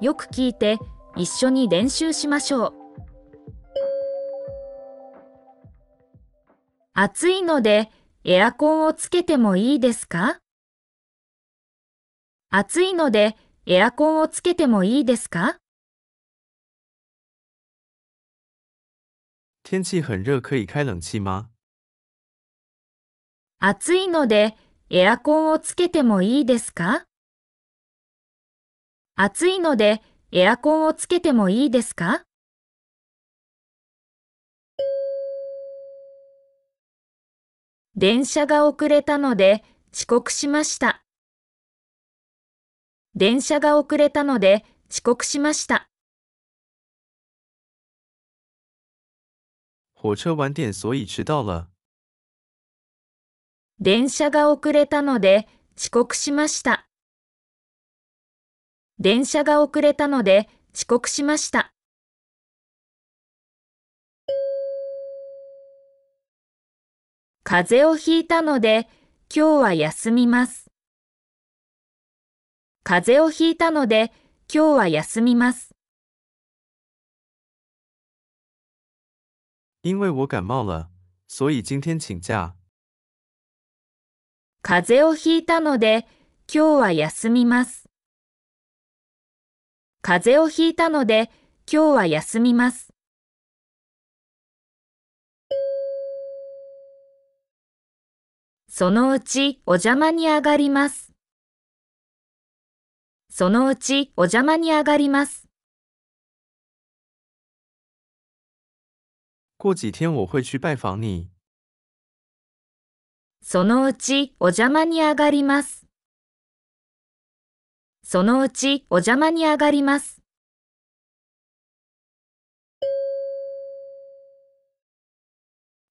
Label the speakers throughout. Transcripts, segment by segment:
Speaker 1: よく聞いて一緒に練習しましょう。暑いのでエアコンをつけてもいいですか？暑いのでエアコンをつけてもいいですか？
Speaker 2: 天气很热，可以开冷气吗？
Speaker 1: 暑いのでエアコンをつけてもいいですか？暑いのでエアコンをつけてもいいですか？電車が遅れたので遅刻しました。電車が遅れたので遅刻しました。
Speaker 2: 火車晚点所以迟到了。
Speaker 1: 電車が遅れたので遅刻しました。電車が遅れたので遅刻しました。風邪をひいたので今日は休みます。風邪をひいたので今日は休みます。
Speaker 2: 因为我感冒了，所以今天请假。
Speaker 1: 風邪をひいたので今日は休みます。風邪をひいたので今日は休みます。そのうちお邪魔に上がります。そのうちお邪魔に上がります。
Speaker 2: 过几天我会去拜访你。
Speaker 1: そのうちお邪魔に上がります。そのうちお邪魔に上がります。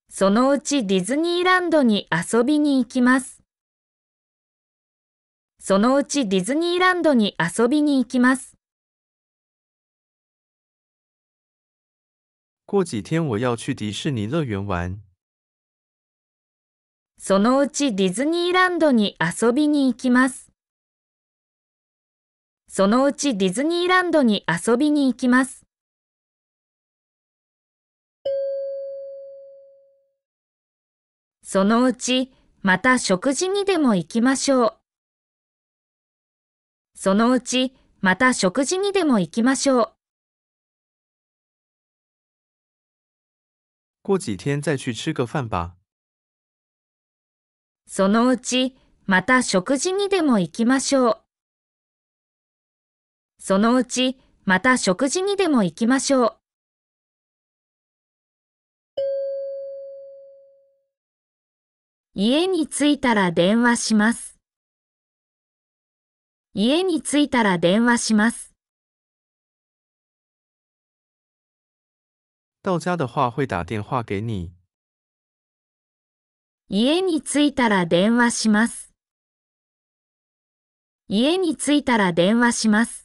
Speaker 1: そのうちディズニーランドに遊びに行きます。そのうちディズニーランドに遊びに行きます。
Speaker 2: 过几天我要去迪士尼乐园玩。
Speaker 1: そのうちディズニーランドに遊びに行きます。そのうちディズニーランドに遊びに行きます。そのうち、また食事にでも行きましょう。そのうち、また食事にでも行きましょう。
Speaker 2: 过几天再去吃个饭吧。
Speaker 1: そのうち、また食事にでも行きましょう。そのうち、また食事にでも行きましょう。家に着いたら電話します。家に着いたら電話します。
Speaker 2: 到家的话会打电话给你。
Speaker 1: 家に着いたら電話します。家に着いたら電話します。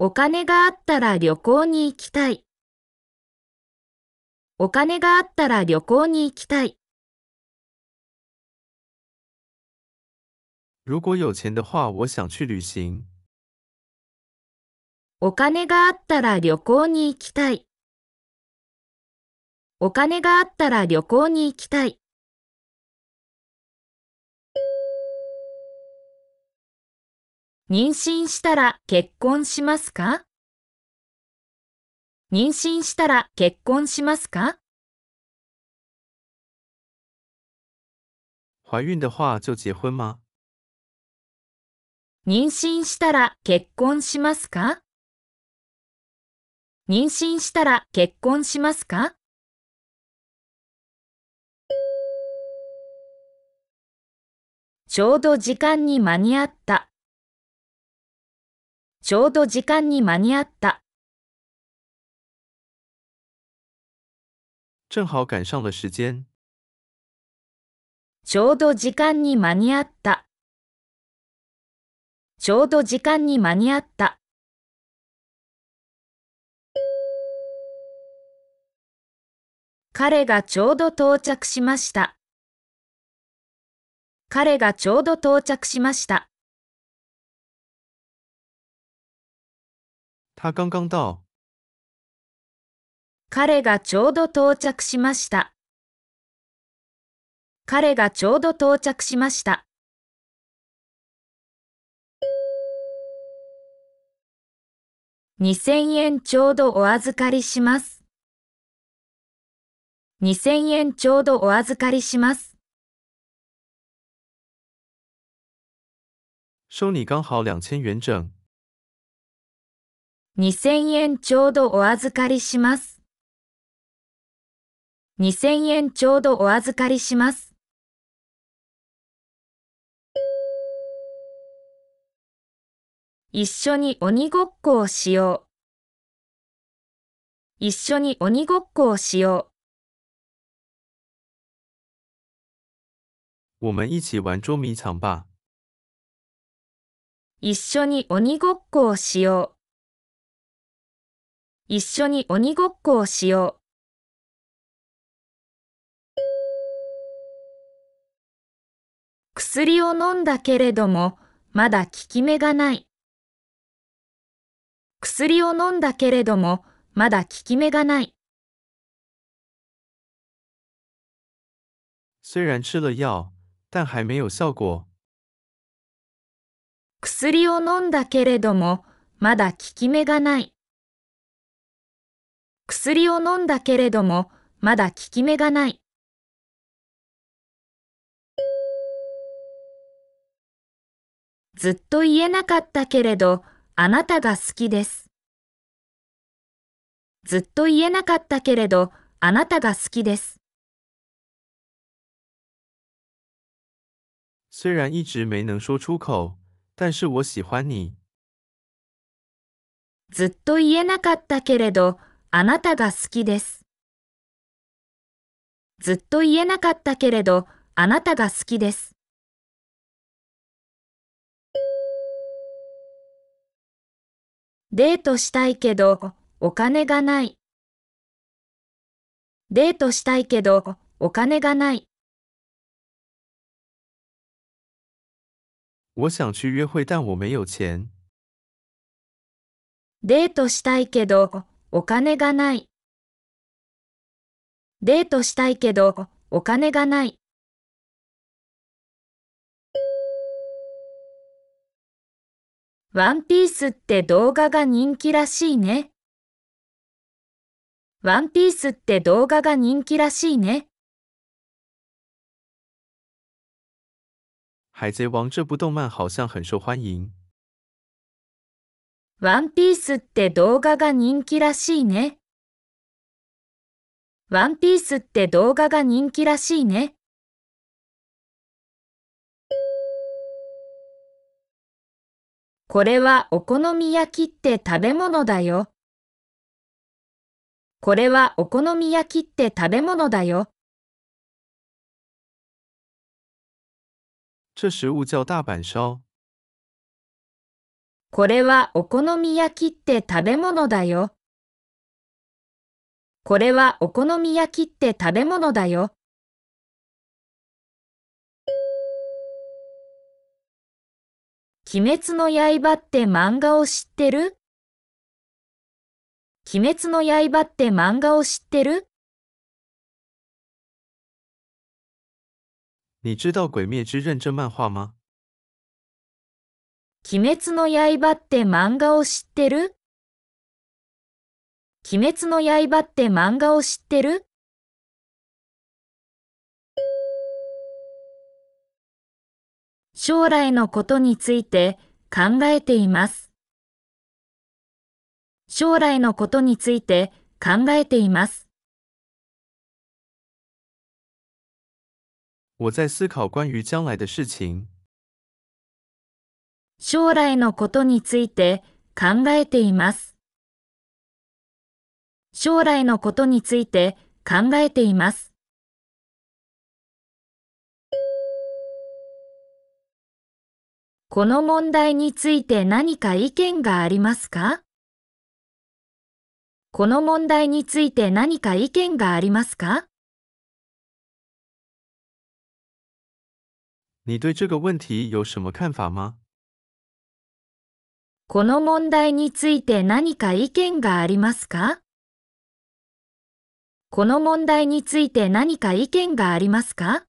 Speaker 1: お金があったら旅行に行きたい。お金があったら旅行に行きたい。
Speaker 2: 如果有钱的话，我想去旅行。
Speaker 1: お金があったら旅行に行きたい。お金があったら旅行に行きたい。妊娠したら結婚しますか？妊娠したら結婚しますか？
Speaker 2: 怀孕的话就结婚吗？
Speaker 1: 妊娠したら結婚しますか？妊娠したら結婚しますか？ちょうど時間に間に合った。ちょうど時間に間に合った。
Speaker 2: 正好赶上了时间。
Speaker 1: ちょうど時間に間に合った。ちょうど時間に間に合った。彼がちょうど到着しました。彼がちょうど到着しました。
Speaker 2: 他刚刚到。
Speaker 1: 彼がちょうど到着しました。彼がちょうど到着しました。2000円ちょうどお預かりします。2000円ちょうどお預かりします。
Speaker 2: 收你刚好两千元整。
Speaker 1: 2000円ちょうどお預かりします。2000円ちょうどお預かりします。一緒に鬼ごっこをしよう。一緒に鬼ごっこをしよ
Speaker 2: 我们一起玩捉迷藏吧。
Speaker 1: う。一緒に鬼ごっこをしよう。一緒に鬼ごっこをしよう。薬を飲んだけれども、まだ効き目がない。薬を飲んだけれども、まだ効き目がない。
Speaker 2: 虽然吃了药，但还没有效果。
Speaker 1: 薬を飲んだけれども、まだ効き目がない。薬を飲んだけれども、まだ効き目がない。ずっと言えなかったけれど、あなたが好きです。ずっと言えなかったけれど、あなたが好きです。
Speaker 2: 虽然一直没能说出口，但是我喜欢你。
Speaker 1: ずっと言えなかったけれど、あなたが好きです。ずっと言えなかったけれど、あなたが好きです。デートしたいけど、お金がない。デートしたいけど、お金がない。
Speaker 2: 我想去约会，但我没有钱。
Speaker 1: デートしたいけど、お金がない。デートしたいけど、お金がない。ワンピースって動画が人気らしいね。ワンピースって動画が人気らしいね。
Speaker 2: 海贼王这部动漫好像很受欢迎。
Speaker 1: ワンピースって動画が人気らしいね。ワンピースって動画が人気らしいね。これはお好み焼きって食べ物だよ。これはお好み焼きって食べ物だよ。
Speaker 2: 这食物叫大阪烧。
Speaker 1: これはお好み焼きって食べ物だよ。これはお好み焼きって食べ物だよ。鬼滅の刃って漫画を知ってる？鬼滅の刃って漫画を知ってる？
Speaker 2: 你知道《鬼灭之刃》这漫画吗？
Speaker 1: 鬼滅の刃って漫画を知ってる？鬼滅の刃って漫画を知ってる？将来のことについて考えています。将来のことについて考えています。
Speaker 2: 我在思考关于将来的事情。
Speaker 1: 将来のことについて考えています。将来のことについて考えています。この問題について何か意見がありますか？この問題について何か意見がありますか？
Speaker 2: 你对这个问题有什么看法吗？
Speaker 1: この問題について何か意見がありますか？この問題について何か意見がありますか？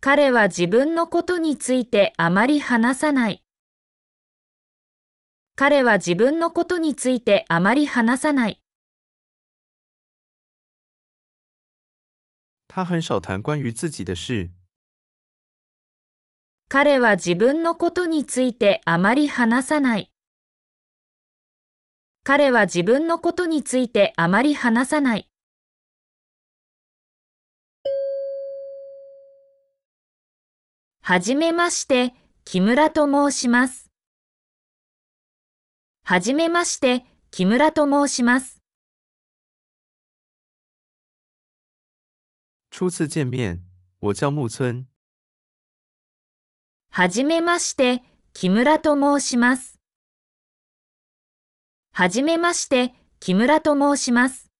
Speaker 1: 彼は自分のことについてあまり話さない。彼は自分のことについてあまり話さない。
Speaker 2: 他很少谈关于自己的事。
Speaker 1: 彼は自分のことについてあまり話さない。彼は自分のことについてあまり話さない。はじめまして、木村と申します。はじめまして、木村と申します。
Speaker 2: 初次见面，我叫木村。
Speaker 1: はじめまして、木村と申します。はじめまして、木村と申します。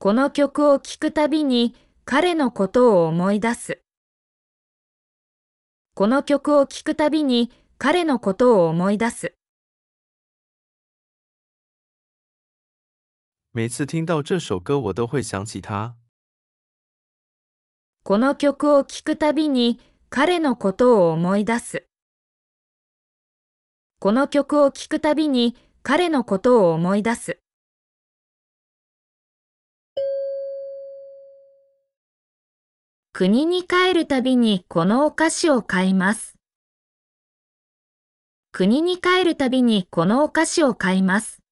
Speaker 1: この曲を聴くたびに彼のことを思い出す。この曲を聴くたびに彼のことを思い出す。
Speaker 2: 每次听到这首歌，我都会想起他。
Speaker 1: この曲を聴くたびに彼のことを思い出す。この曲を聴くたびに彼のことを思い出す。国に帰るたびにこのお菓子を買います。国に帰るたびにこのお菓子を買います。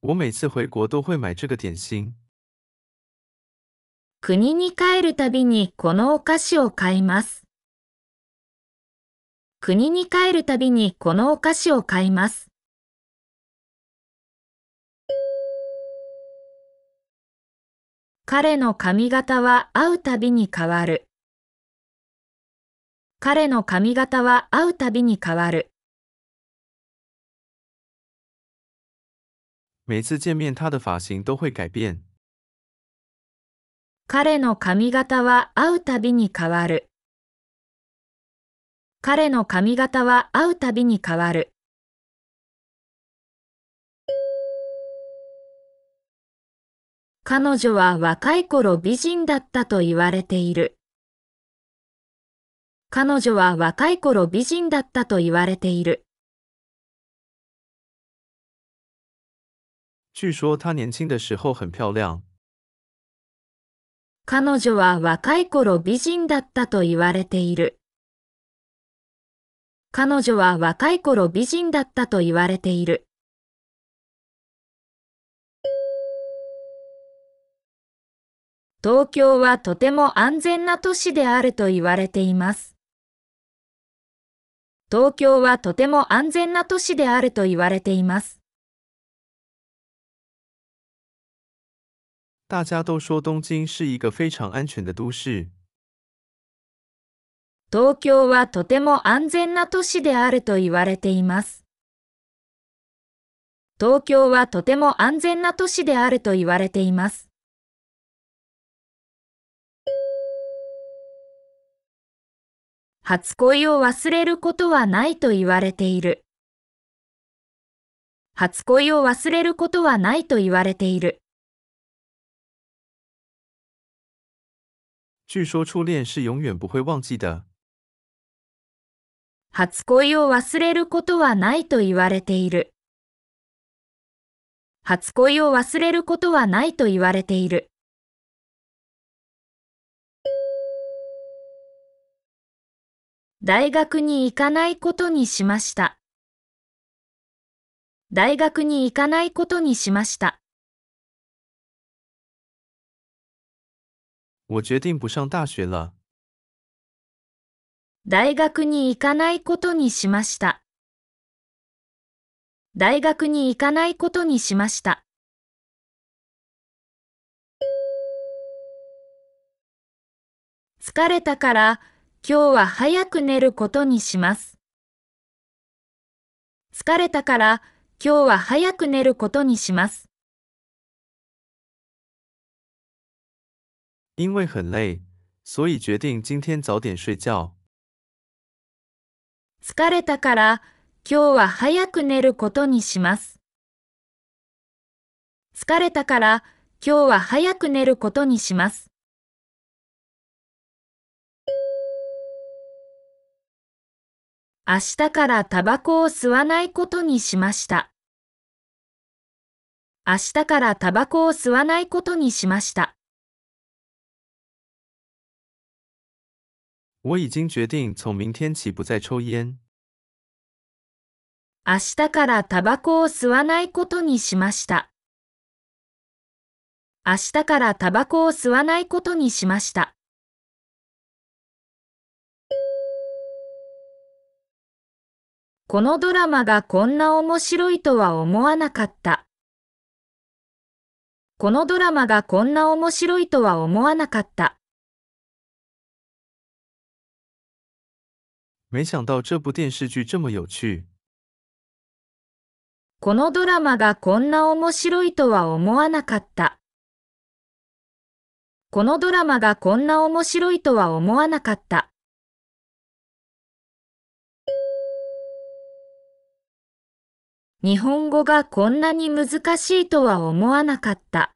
Speaker 2: 我每次回国都会买这个点心。
Speaker 1: 国に帰るたびにこのお菓子を買います。国に帰るたびにこのお菓子を買います。彼の髪型は会うたびに変わる。彼の髪型は会うたびに変わる。
Speaker 2: 每次见面，他的发型都会改变。
Speaker 1: 彼の髪型は会うたびに変わる。彼の髪型は会うたびに変わる。彼女は若い頃美人だったと言われている。彼女は若い頃美人だったと言われている。
Speaker 2: 据说她年轻的时候很漂亮。
Speaker 1: 彼女は若い頃美人だったと言われている。彼女は若い頃美人だったと言われている。東京はとても安全な都市であると言われています。東京はとても安全な都市であると言われています。
Speaker 2: 大家都说东京是一个非常安全的都市。
Speaker 1: 東京はとても安全な都市であると言われています。東京はとても安全な都市であると言われています。初恋を忘れることはないと言われている。初恋を忘れることはないと言われている。
Speaker 2: 据说初恋是永远不会忘记的。
Speaker 1: 初恋を忘れることはないと言われている。初恋を忘れることはないと言われている。大学に行かないことにしました。大学に行かないことにしました。
Speaker 2: 我决定不上大学了。
Speaker 1: 大学に行かないことにしました。大学に行かないことにしました。疲れたから今日は早く寝ることにします。疲れたから今日は早く寝ることにします。
Speaker 2: 因为很累，所以决定今天早点睡觉。
Speaker 1: 疲れたから今日は早く寝ることにします。疲れたから今日は早く寝ることにします。明日からタバコを吸わないことにしました。明日からタバコを吸わないことにしました。
Speaker 2: 我已经决定从明天起不再抽烟。
Speaker 1: 明日からタバコを吸わないことにしました。明日からタバコを吸わないことにしました。このドラマがこんな面白いとは思わなかった。このドラマがこんな面白いとは思わなかった。
Speaker 2: 没想到这部电视剧这么有趣。
Speaker 1: このドラマがこんな面白いとは思わなかった。このドラマがこんな面白いとは思わなかった。日本語がこんなに難しいとは思わなかった。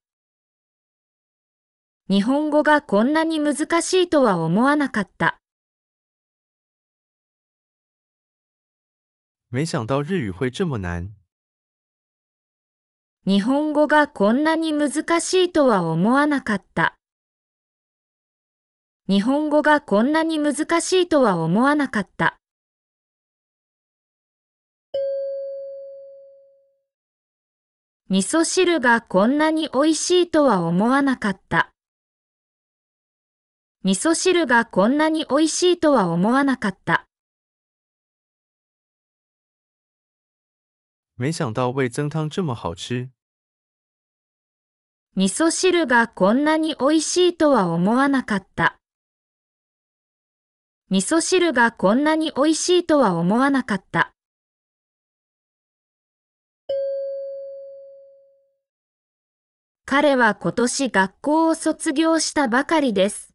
Speaker 1: 日本語がこんなに難しいとは思わなかった。
Speaker 2: 没想到日语会这么难。
Speaker 1: 日本語がこんなに難しいとは思わなかった。日本語がこんなに難しいとは思わなかった。味噌汁がこんなに美味しいとは思わなかった。味噌汁がこんなに美味しいとは思わなかった。
Speaker 2: 没想到味增汤这么好吃。
Speaker 1: 味噌汁がこんなに美味しいとは思わなかった。味噌汁がこんなに美味しいとは思わなかった。彼は今年学校を卒業したばかりです。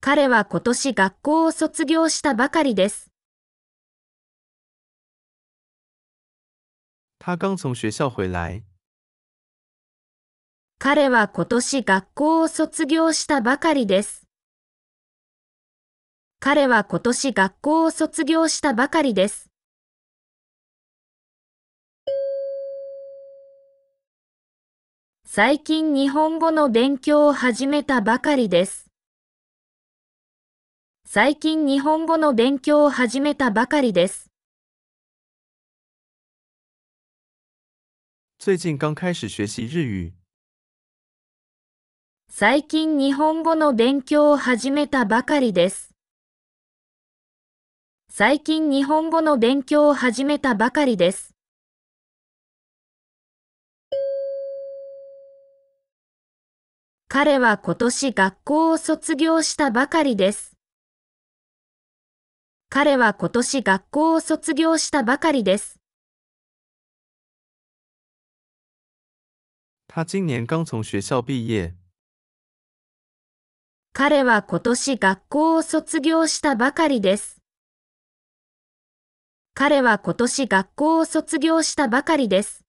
Speaker 1: 彼は今年学校を卒業したばかりです。
Speaker 2: 他刚从学校回来。
Speaker 1: 彼は今年学校を卒業したばかりです。彼は今年学校を卒業したばかりです。最近日本語の勉強を始めたばかりです。最近日本語の勉強を始めたばかりです。
Speaker 2: 最近刚开始学习日语。
Speaker 1: 最近日本語の勉強を始めたばかりです。最近日本語の勉強を始めたばかりです。彼は今年学校を卒業したばかりです。彼は今年学校を卒業したばかりです。
Speaker 2: 他今年刚从学校毕业。
Speaker 1: 彼は今年学校を卒業したばかりです。彼は今年学校を卒業したばかりです。